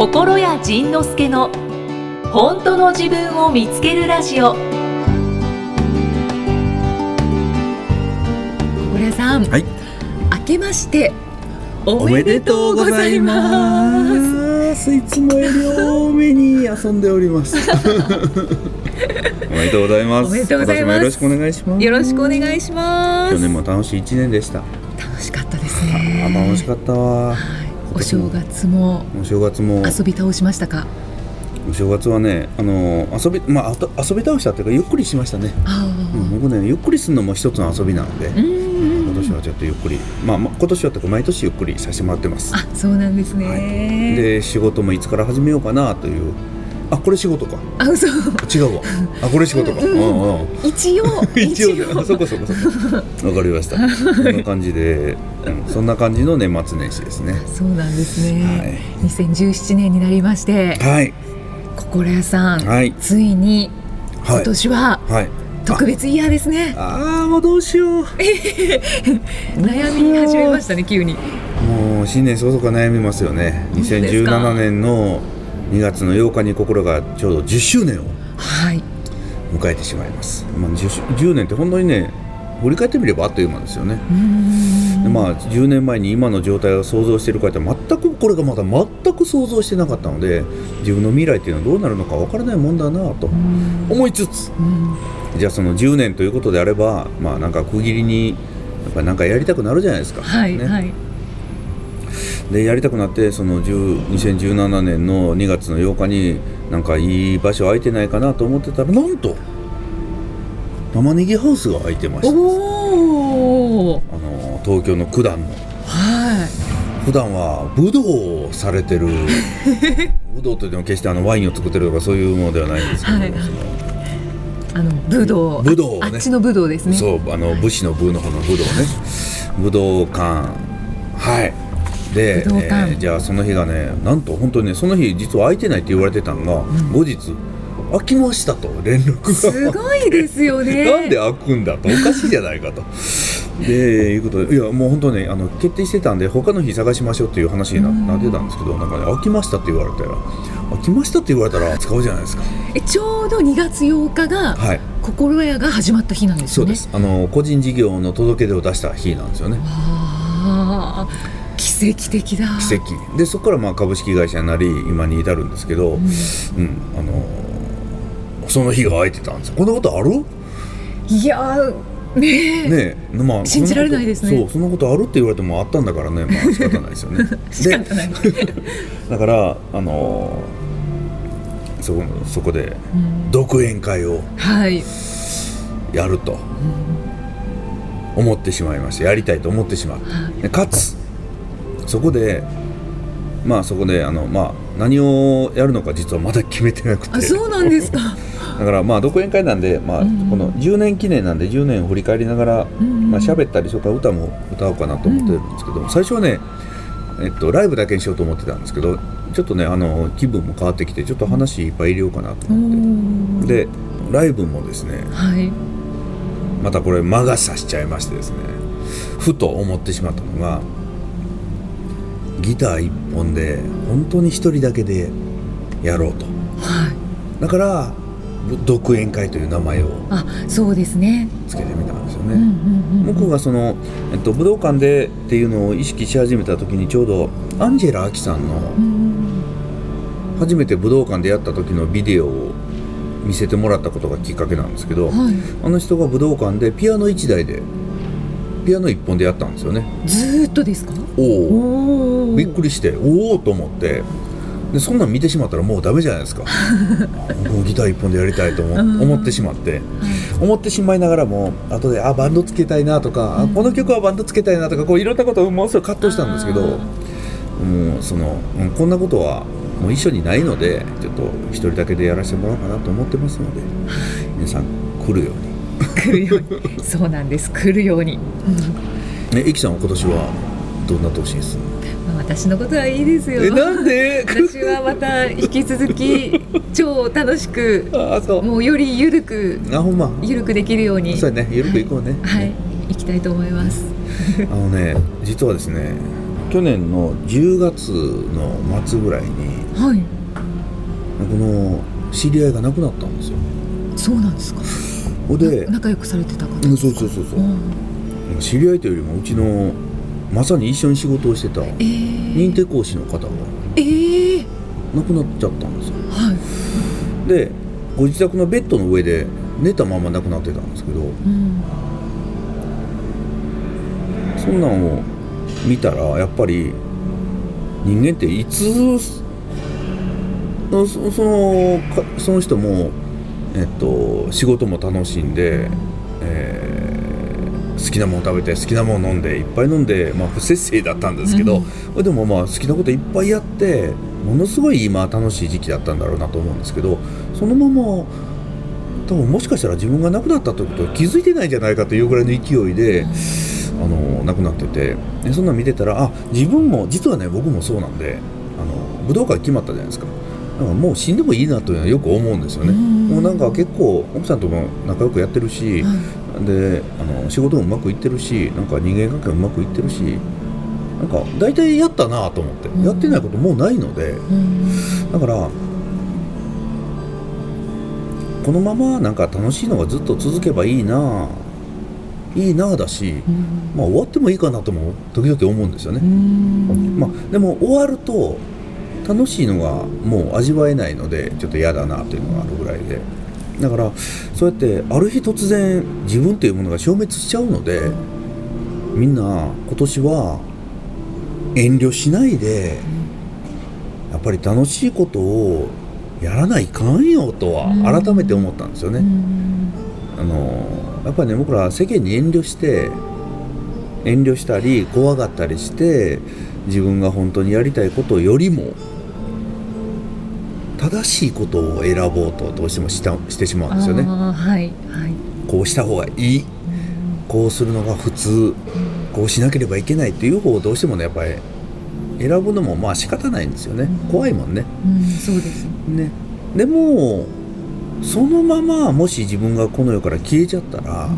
心谷仁之助の本当の自分を見つけるラジオ小倉さん、はい明けましておおめでとうございます。いつもより多めに遊んでおります。おめでとうございます。おめでとうございますよろしくお願いします。よろしくお願いします。去年も楽しい一年でした。楽しかったですあね。ー楽しかったわ。はいお正月もお正月も遊び倒しましたか？お正月はね、あの遊びまあ遊び倒したっていうかゆっくりしましたね。あうん、僕ねゆっくりするのも一つの遊びなので。今年はちょっとゆっくり、まあ、まあ今年はとか毎年ゆっくりさせてもらってます。あ、そうなんですね。はい、で仕事もいつから始めようかなというあこれ仕事か。あ、嘘。違うわ。あこれ仕事か、うんうん、一応 一応あそこそこそこわかりました。そんな感じで、うん、そんな感じの年末年始ですね。そうなんですね。2017年になりまして、はい。心屋さん、はい。ついに今はい。年ははい。特別イヤーですね。ああーもうどうしよう。悩み始めましたね、急に。もう新年早々から悩みますよね。本当ですか？2017年の2月の8日に心がちょうど10周年をはい。迎えてしまいます、まあ、10, 10年って本当にね振り返ってみればあっという間ですよねでまあ、10年前に今の状態を想像している方は全くこれがまだ全く想像してなかったので自分の未来っていうのはどうなるのか分からないもんだなと思いつつうんじゃあその10年ということであればまあなんか区切りにやっぱりなんかやりたくなるじゃないですか。はい、ねはい。でやりたくなってその10 2017年の2月の8日になんかいい場所空いてないかなと思ってたらなんと玉ねぎハウスが空いてましたおお。あの東京の九段の。は普段は武道をされてる 武道といっても決してあのワインを作ってるとかそういうものではないんですけど。あの武道。武道をねああっちの武道ですね。そうあの武士の武の方の武道ね武道館はいで、えーじゃあその日がねなんと本当にねその日実は空いてないって言われてたのが、後日空きましたと連絡が。すごいですよね。なんで開くんだと。おかしいじゃないかと。でいうことでいやもう本当ねあの決定してたんで他の日探しましょうっていう話にななってたんですけどなんかね開きましたって言われたら開きましたって言われたら使うじゃないですか。えちょうど2月8日がはい。心屋が始まった日なんですよね。そうです。あの個人事業の届け出を出した日なんですよね。ああ、奇跡的だ。奇跡。でそこからまあ株式会社になり今に至るんですけど、うん。あのその日が空いてたんですこんなことある？いやーねえ。ねえ。まあ信じられないですね。そうそんなことあるって言われてもあったんだからね。まあ仕方ないですよね。仕方ない。だからあのーそこそこで独演会をはい。やると思ってしまいましたやりたいと思ってしまう。でかつそこでまあそこであの、まあ、何をやるのか実はまだ決めてなくて。あ、そうなんですか。だからまあ独演会なんで、まあ、うんうん。この10年記念なんで10年を振り返りながら、うんうん。まあ喋ったりそれから歌も歌おうかなと思ってるんですけど、最初はね、えっと、ライブだけにしようと思ってたんですけどちょっとねあの気分も変わってきてちょっと話いっぱい入れようかなとお思って、ーでライブもですねはい。またこれ魔が差しちゃいましてですねふと思ってしまったのがギター一本で本当に一人だけでやろうとはい。だから独演会という名前をあ、そうですね。つけてみたんですよね、うんうがその、えっと、武道館でっていうのを意識し始めた時にちょうどアンジェラ・アキさんのうん初めて武道館でやった時のビデオを見せてもらったことがきっかけなんですけど、はい。あの人が武道館でピアノ1台でピアノ1本でやったんですよね。ずーっとですか？おお。びっくりしておおと思って。でそんなん見てしまったらもうダメじゃないですか。僕 もギター1本でやりたいと思う。ん。思ってしまって。思ってしまいながらも後であバンドつけたいなとか、あこの曲はバンドつけたいなとかこういろんなことをもうすごい葛藤したんですけどもうその、うんこんなことはもう一緒にないのでちょっと一人だけでやらせてもらおうかなと思ってますので皆さん来るように来るように。そうなんです。来るように。ねえきさんは今年はどんな年にす？るのまあ私のことはいいですよ。えなんで？私はまた引き続き超楽しく ああそう。もうよりゆるくあほんま。ゆるくできるように。そうやね。ゆるくいこうね。はい。行きたいと思います。あのね実はですね去年の10月の末ぐらいにはい。この知り合いが亡くなったんですよ。そうなんですかほんでな仲良くされてた方うんそうそうそうそう。うん。知り合いというよりもうちのまさに一緒に仕事をしてたえー、認定講師の方がえー、亡くなっちゃったんですよ。はい、でご自宅のベッドの上で寝たまま亡くなってたんですけどうん、そんなんを見たらやっぱり人間っていつそそのかその人も、えっと、仕事も楽しんで、えー好きなもの食べて好きなもの飲んでいっぱい飲んで、まあ、不節制だったんですけど、でもまあ好きなこといっぱいやってものすごい今楽しい時期だったんだろうなと思うんですけどそのまま多分もしかしたら自分が亡くなったということを気づいてないんじゃないかというぐらいの勢いで。あの亡くなっててでそんなん見てたらあ自分も実はね僕もそうなんであの武道館決まったじゃないですかだからもう死んでもいいなというのはよく思うんですよね。うん。もうなんか結構奥さんとも仲良くやってるしはい。であの仕事もうまくいってるしなんか人間関係もうまくいってるしなんか大体やったなと思って。うん。やってないこともうないのでうん。だからこのままなんか楽しいのがずっと続けばいいないいなだし、うん。まあ、終わってもいいかなとも時々思うんですよね。う、ん。まあ、でも終わると楽しいのがもう味わえないのでちょっと嫌だなというのがあるぐらいで。だからそうやってある日突然自分というものが消滅しちゃうのでみんな今年は遠慮しないでやっぱり楽しいことをやらないかんよとはうん。改めて思ったんですよね。うん。あのやっぱりね僕ら世間に遠慮して遠慮したり怖がったりして自分が本当にやりたいことよりも正しいことを選ぼうとどうしてもしたしてしまうんですよね。はいはい。こうした方がいい。こうするのが普通。こうしなければいけないっていう方をどうしてもねやっぱり選ぶのもまあ仕方ないんですよね。怖いもんね。うんそうです。ね。でもそのままもし自分がこの世から消えちゃったら、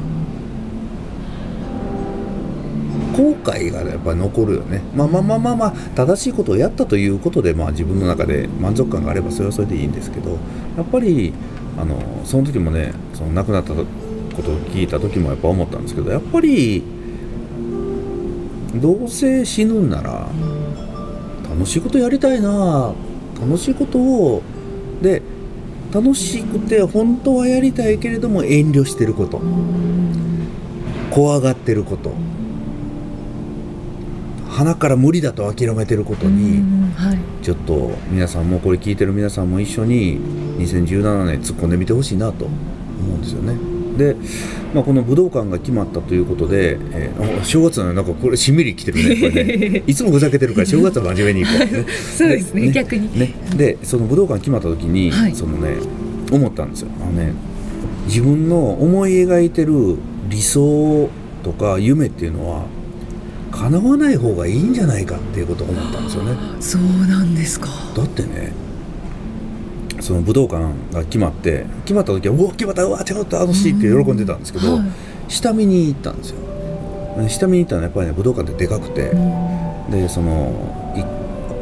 後悔がやっぱり残るよね。まあまあまあまあまあ正しいことをやったということで、まあ、自分の中で満足感があればそれはそれでいいんですけどやっぱりあのその時もねその亡くなったことを聞いた時もやっぱ思ったんですけどやっぱりどうせ死ぬんなら楽しいことやりたいな楽しいことをで楽しくて本当はやりたいけれども遠慮してること怖がってること鼻から無理だと諦めてることうにんはい。ちょっと皆さんもこれ聞いてる皆さんも一緒に2017年突っ込んでみてほしいなと思うんですよね。で、まあ、この武道館が決まったということで、えーあ正月なのなんかこれしんみりきてるね。これね。いつもふざけてるから正月は真面目にいこう、ね、そうですね。逆に。ね、でその武道館決まった時に、はい。そのね思ったんですよ。あのね自分の思い描いてる理想とか夢っていうのは叶わない方がいいんじゃないかっていうことを思ったんですよね。そうなんですか。だってねその武道館が決まって決まった時は「うわ決まったうわちょっと楽しい」って喜んでたんですけど、はい。下見に行ったんですよ。下見に行ったのはやっぱりね武道館ってでかくて、うん。でそのい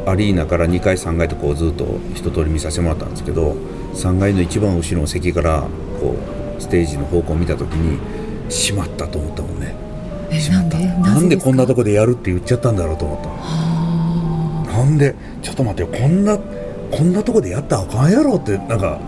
アリーナから2階3階とこうずっと一通り見させてもらったんですけど3階の一番後ろの席からこうステージの方向を見た時にしまったと思ったもんねなんで？なんでこんなとここでやるって言っちゃったんだろうと思った。はなんで？ちょっと待ってよ。こんなこんなとこでやったらあかんやろってなんか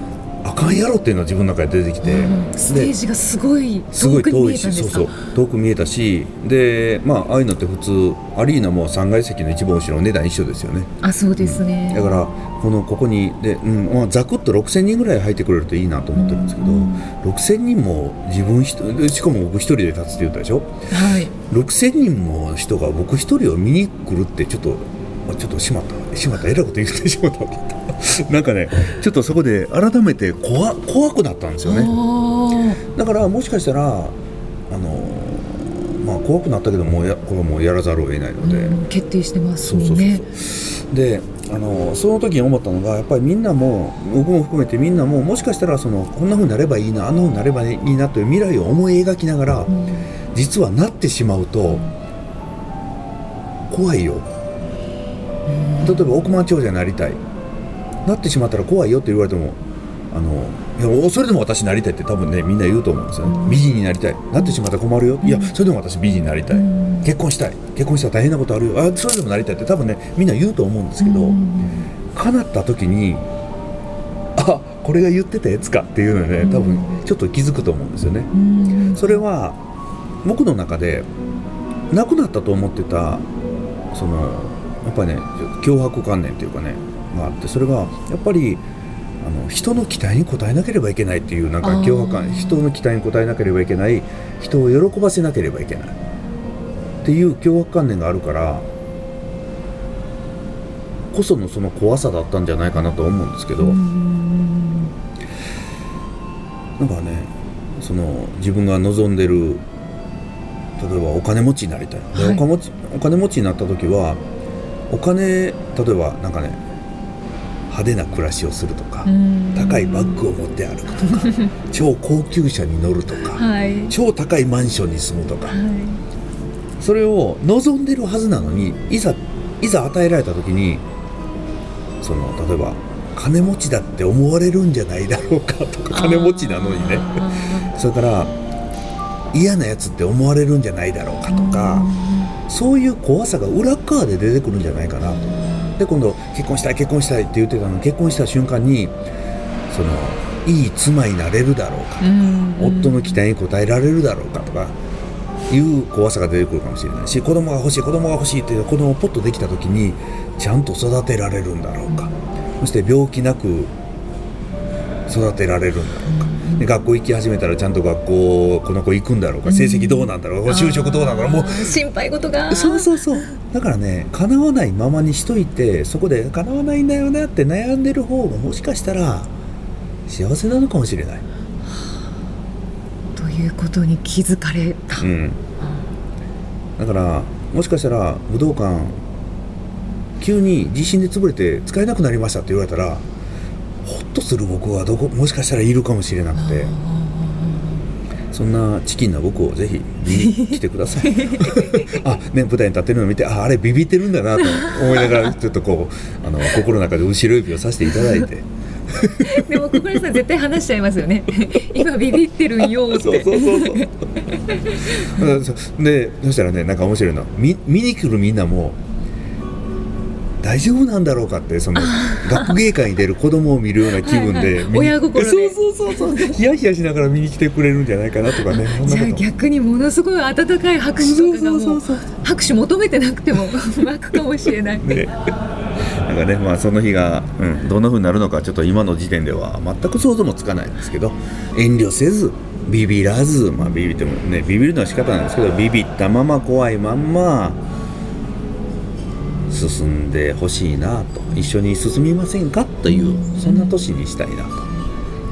あかんやろっていうのが自分の中で出てきて、あうん。ステーでジがすごいすごい遠くに見えたんですか？しそうそう。遠く見えたし。でまあああいうのって普通アリーナも3階席の一番後ろ値段一緒ですよね。あそうですね。だからこのここにで、うんまあ、ざくっと6000人ぐらい入ってくれるといいなと思ってるんですけど、うん6000人も自分一人でしかも僕一人で立つって言ったでしょ？はい。6000人も人が僕一人を見に来るってちょっとあちょっとしまったしまった。えらいこと言ってしまった。なんかねちょっとそこで改めて怖怖くなったんですよね。あだからもしかしたらあのまあ怖くなったけどもうやこれはもうやらざるを得ないので、ーうん決定してますそうそうそうそう。であのその時に思ったのがやっぱりみんなも僕も含めてみんなももしかしたらそのこんな風になればいいなあんな風になればいいなという未来を思い描きながら、うん。実はなってしまうと怖いよ。例えば億万長者になりたい。なってしまったら怖いよって言われてもあのいやそれでも私なりたいって多分ねみんな言うと思うんですよね、美人になりたい。なってしまったら困るよ、いやそれでも私美人になりたい、結婚したい。結婚したら大変なことあるよ。あそれでもなりたいって多分ねみんな言うと思うんですけど、叶った時にあこれが言ってたやつかっていうのはね多分ちょっと気づくと思うんですよね。それは僕の中で亡くなったと思ってたそのやっぱりね脅迫観念っていうかねがあってそれがやっぱりあの人の期待に応えなければいけないっていうなんか脅迫感人の期待に応えなければいけない人を喜ばせなければいけない。っていう脅迫観念があるからこそのその怖さだったんじゃないかなと思うんですけどなんかねその自分が望んでる例えばお金持ちになりたい、はい、お金持ちお金持ちになった時はお金例えばなんかね派手な暮らしをするとか高いバッグを持って歩くとか 超高級車に乗るとか、はい、超高いマンションに住むとか、はい、それを望んでるはずなのにいざいざ与えられた時にその例えば金持ちだって思われるんじゃないだろうかとか金持ちなのにね。それから嫌なやつって思われるんじゃないだろうかとかそういう怖さが裏側で出てくるんじゃないかなとで今度結婚したい結婚したいって言ってたの結婚した瞬間にそのいい妻になれるだろうか。とか夫の期待に応えられるだろうかとかいう怖さが出てくるかもしれない。し子供が欲しい子供が欲しいって子供をポッとできた時にちゃんと育てられるんだろうか。そして病気なく育てられるんだろうかで学校行き始めたらちゃんと学校この子行くんだろうか成績どうなんだろう就職どうなんだろうもう。心配事がそうそうそう。だからね叶わないままにしといてそこで叶わないんだよねって悩んでる方がもしかしたら幸せなのかもしれない。ということに気づかれた。うん、だからもしかしたら武道館急に地震で潰れて使えなくなりましたって言われたらホッとする僕はどこもしかしたらいるかもしれなくてそんなチキンな僕をぜひ見に来てください あね舞台に立ってるのを見てああれビビってるんだなと 思いながらちょっとこうあの心の中で後ろ指をさせていただいて。でも小暮さん絶対話しちゃいますよね。今ビビってるんよって。そうそうそうそう。でそしたらねなんか面白いの見見に来るみんなも大丈夫なんだろうかってその 学芸会に出る子供を見るような気分で親心で。そうそうそうそう。ヒヤヒヤしながら見に来てくれるんじゃないかなとかね。じゃあ逆にものすごい温かい拍手とかがもう拍手求めてなくても 湧くかもしれない。ね。なんかねまあ、その日が、うん、どんなふうになるのかちょっと今の時点では全く想像もつかないんですけど遠慮せずビビらず、まあ、ビビってもねビビるのは仕方なんですけどビビったまま怖いまんま進んでほしいなと。一緒に進みませんかというそんな年にしたいなと。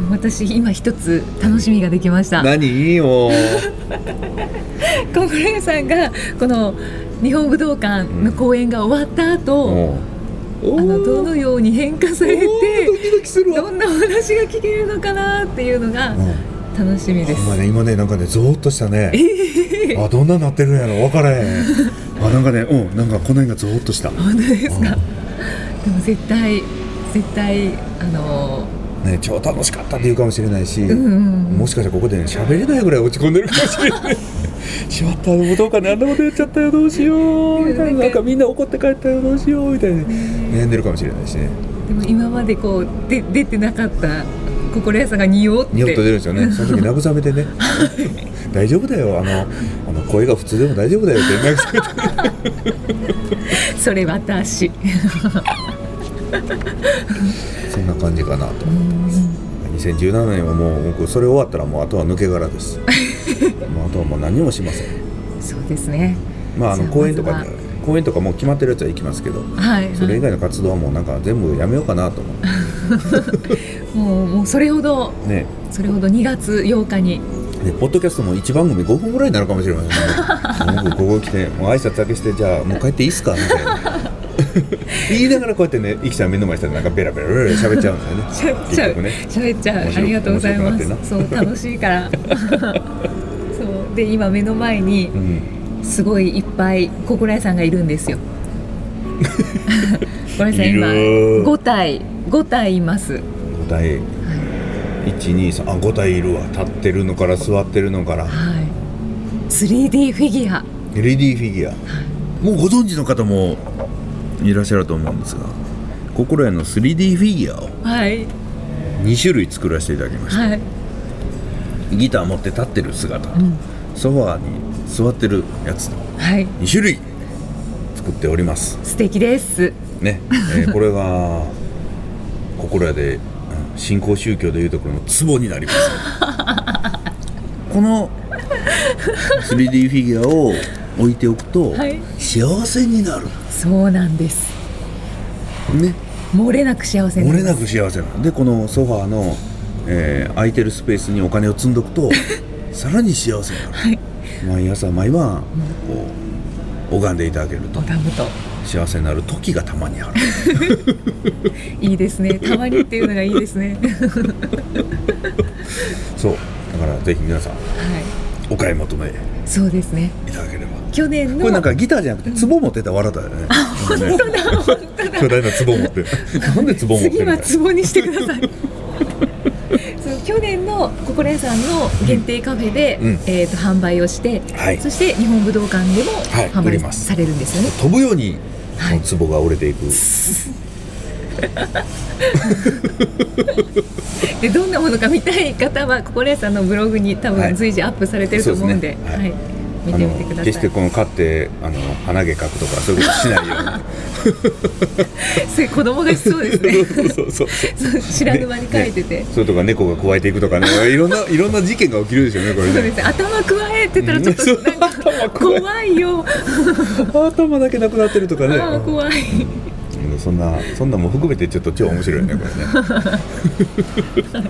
私今一つ楽しみができました。何？よ 小暮さんがこの日本武道館の公演が終わった後、うん、あのどのように変化されてどんなお話が聞けるのかなっていうのが楽しみです。今ね今ねなんかねゾーっとしたね。あどんななってるんやろ分からへん。あなんかねうんなんかこの辺がゾーっとした。本当ですか？でも絶対絶対あのね超楽しかったって言うかもしれないし、うんうん、もしかしたらここでね喋れないぐらい落ち込んでるかもしれない。しまった武道館であんなことやっちゃったよどうしようみたいななんかみんな怒って帰ったよどうしようみたいな悩んでるかもしれないしね。でも今までこうで出てなかった心屋さんが匂って。匂って出るんですよね。その時慰めてね。大丈夫だよ。あのあの声が普通でも大丈夫だよって慰めて。それ私。そんな感じかなと2017年はもう僕それ終わったらもうあとは抜け殻です。もうあとはもう何もしません。そうですね。まああの公演とかで公演とかもう決まってるやつは行きますけど、はい、それ以外の活動はもうなんか全部やめようかなと思って もうもうそれほど、ね、それほど2月8日にでポッドキャストも1番組5分ぐらいになるかもしれませんね僕ここ来てもう挨拶だけしてじゃあもう帰っていいっすか？みたいな 言いながらこうやってね、いきさん目の前したらなんかベラベラベラ喋っちゃうんだよね。喋っちゃう。ね、喋っちゃう。ありがとうございます。そう楽しいから。そうで今目の前に、すごいいっぱい心屋さんがいるんですよ。これさ今五体五体います。5体。123あ5体いるわ。立ってるのから座ってるのから。はい。3D フィギュア。3D フィギュア。もうご存知の方もいらっしゃると思うんですが心屋の 3D フィギュアをはい。2種類作らせていただきました、はい。ギター持って立ってる姿。と、うん。ソファーに座ってるやつ。とはい。2種類作っております。素敵です。ね、えーこれが心屋でうん新興宗教でいうところの壺になります。この 3D フィギュアを置いておくと、はい。幸せになる。そうなんです。ね。漏れなく幸せに漏れなく幸せなのでこのソファーの、えー空いてるスペースにお金を積んどくと さらに幸せになる、はい。毎朝毎晩こう拝んでいただけると。拝むと幸せになる時がたまにある いいですね。たまにっていうのがいいですね。そうだからぜひ皆さんはい。お買い求めいそうですね。ただければ去年のこれなんかギターじゃなくて壺持ってたら笑ったよね。本当だ巨大な壺持って。なんで壺持って次はるのツボにしてください。去年の心屋さんの限定カフェで、うんえっ、と販売をして、はいそして日本武道館でもはい販売されるんですよね。飛ぶようにはい。壺が折れていく。でどんなものか見たい方は心屋さんのブログに多はい。分随時アップされてると思うんで、はい、見てみてください。決してこの買ってあの鼻毛描くとかそういうことしないよ それ子供がしそうですうに。ね。そ うそうそうそう。そう知らぬ間に書いてて。ねそれとか猫が加えていくとかね、いろんないろんな事件が起きるでしょうねこれね。そうですね。頭加えてたらちょっと 怖いよ。頭だけなくなってるとかね。怖い。うんそんなそんなも含めてちょっと超面白いねこれね。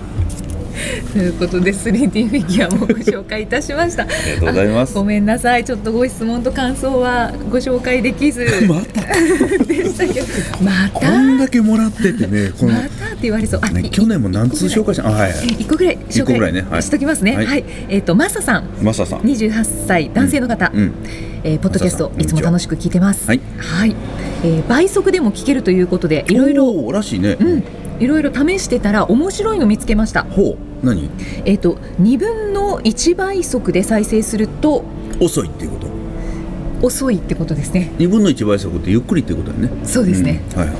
ということで 3D フィギュアもご紹介いたしました。ありがとうございます。ごめんなさい。ちょっとご質問と感想はご紹介できず。また。でしたけど、まこたんだけもらっててねまたって言われそう。あね、去年も何通紹介したあはいはい。一個ぐらい一個紹介ぐらいねはい。しときますね。は、はい。いえっ、とマサさん、マサさん。28歳男性の方、うんえーポッドキャストいつも楽しく聞いてます。はい。はい、えー倍速でも聞けるということでいろいろ。らしいね、うんいろいろ試してたら面白いの見つけました。ほう何？えっ、と2分の1倍速で再生すると遅いっていうこと？遅いってことですね。2分の1倍速ってゆっくりってことだよねそうですね。うんはいはい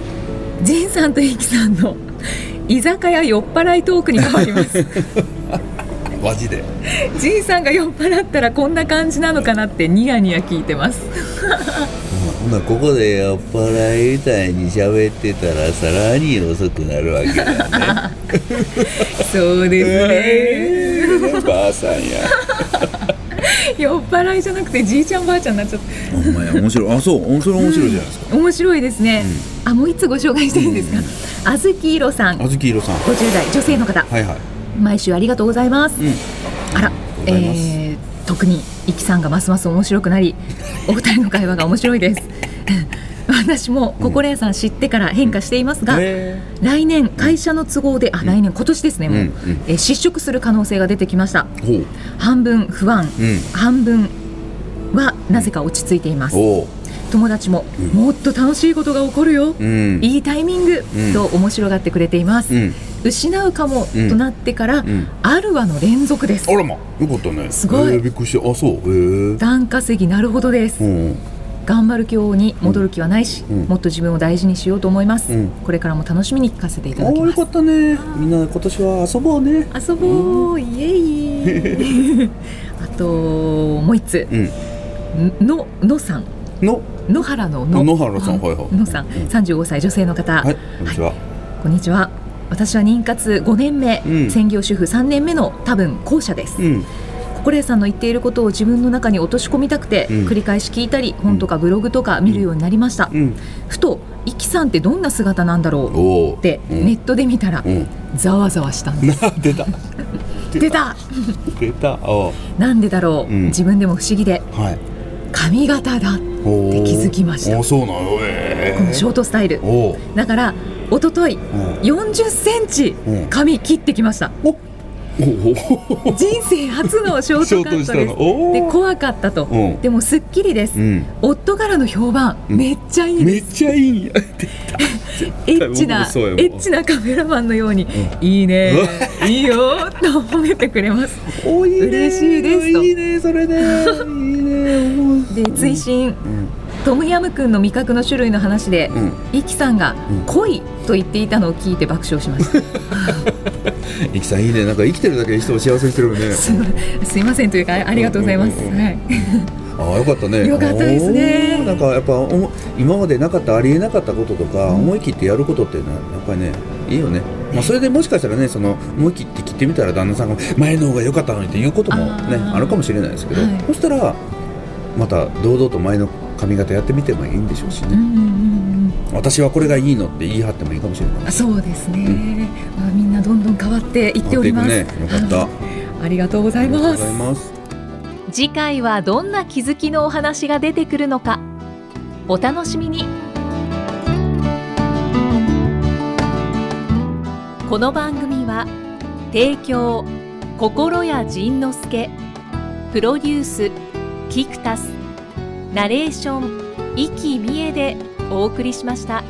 さんとイキさんの居酒屋酔っ払いトークに変わります。マジで。ジンさんが酔っ払ったらこんな感じなのかなってニヤニヤ聞いてます。ほなここで酔っ払いみたいに喋ってたらさらに遅くなるわけだね。そうですね。ばあさんや。酔っ払いじゃなくてじいちゃんばあちゃんになっちゃっほんまや面白い。あそうそれ面白いじゃないですか、た。面白いですね。あもう一つご紹介していいですか。あずきいろさん、あずきいろさん。は50代女性の方、いはい毎週ありがとうございます。うん。あら、えー特にイキさんがますます面白くなり、お二人の会話が面白いです。私も心屋さん知ってから変化していますが、へ来年会社の都合で、あ来年今年ですねもう、うんうん。えー失職する可能性が出てきました。半分不安、うん。半分はなぜか落ち着いています。友達も、うん。もっと楽しいことが起こるよ、うん。いいタイミング、うん。と面白がってくれています。うん。失うかも、うんとなってから、ん。あるわの連続です。あ。らまよかったね。すごい。えーびっくりした。あそう。へえ段稼ぎなるほどです。うん。頑張る今日に戻る気はないし、うん。もっと自分を大事にしようと思います。うん。これからも楽しみに聞かせていたあだきます。よかったね。みんな今年は遊ぼうね。遊ぼう、イエイ。あともう一つ。うん。ののさんの。野原のの野原さんはいはい。野さん。三十五歳女性の方、はいこんにちは。こんにちは。私は妊活5年目、うん。専業主婦3年目の多分後者です、うん。心屋さんの言っていることを自分の中に落とし込みたくて、うん。繰り返し聞いたり本とかブログとか見るようになりました、うん。ふとイキさんってどんな姿なんだろうってうん。ネットで見たらうん。ざわざわしたんです。な 出た。出た。出た。おなんでだろう、うん。自分でも不思議で。はい髪型だおって気づきました。おそうなの？えこのショートスタイル。だから一昨日うん。40センチうん。髪切ってきました。お人生初のショートカットです。で怖かったと、でもすっきりです、うん、夫からの評判、めっちゃいいめっちゃいい エッチなエッチなカメラマンのように、いいね いいよと褒めてくれます。嬉しいですと。いいねそれでで追伸、トムヤムクンの味覚の種類の話で、うん、イキさんが「恋」と言っていたのを聞いて爆笑しました。イキさんいいねなんか生きてるだけで人を幸せにしてるよね。すいませんというかありがとうございます。はい。ああよかったね。よかったですね。なんかやっぱ今までなかったありえなかったこととか、うん、思い切ってやることっていうのはやっぱりねいいよね。まあそれでもしかしたらねその思い切って切ってみたら旦那さんが前の方が良かったのにっていうこともねあるかもしれないですけど、はい、そしたらまた堂々と前の髪型やってみてもいいんでしょうしね、うんうんうん、私はこれがいいのって言い張ってもいいかもしれないそうですね、うん、まあ、みんなどんどん変わっていっております、ね、よかった。ありがとうございます。次回はどんな気づきのお話が出てくるのか。お楽しみに。この番組は提供心谷仁之助プロデュースキクタスナレーション生きみえでお送りしました。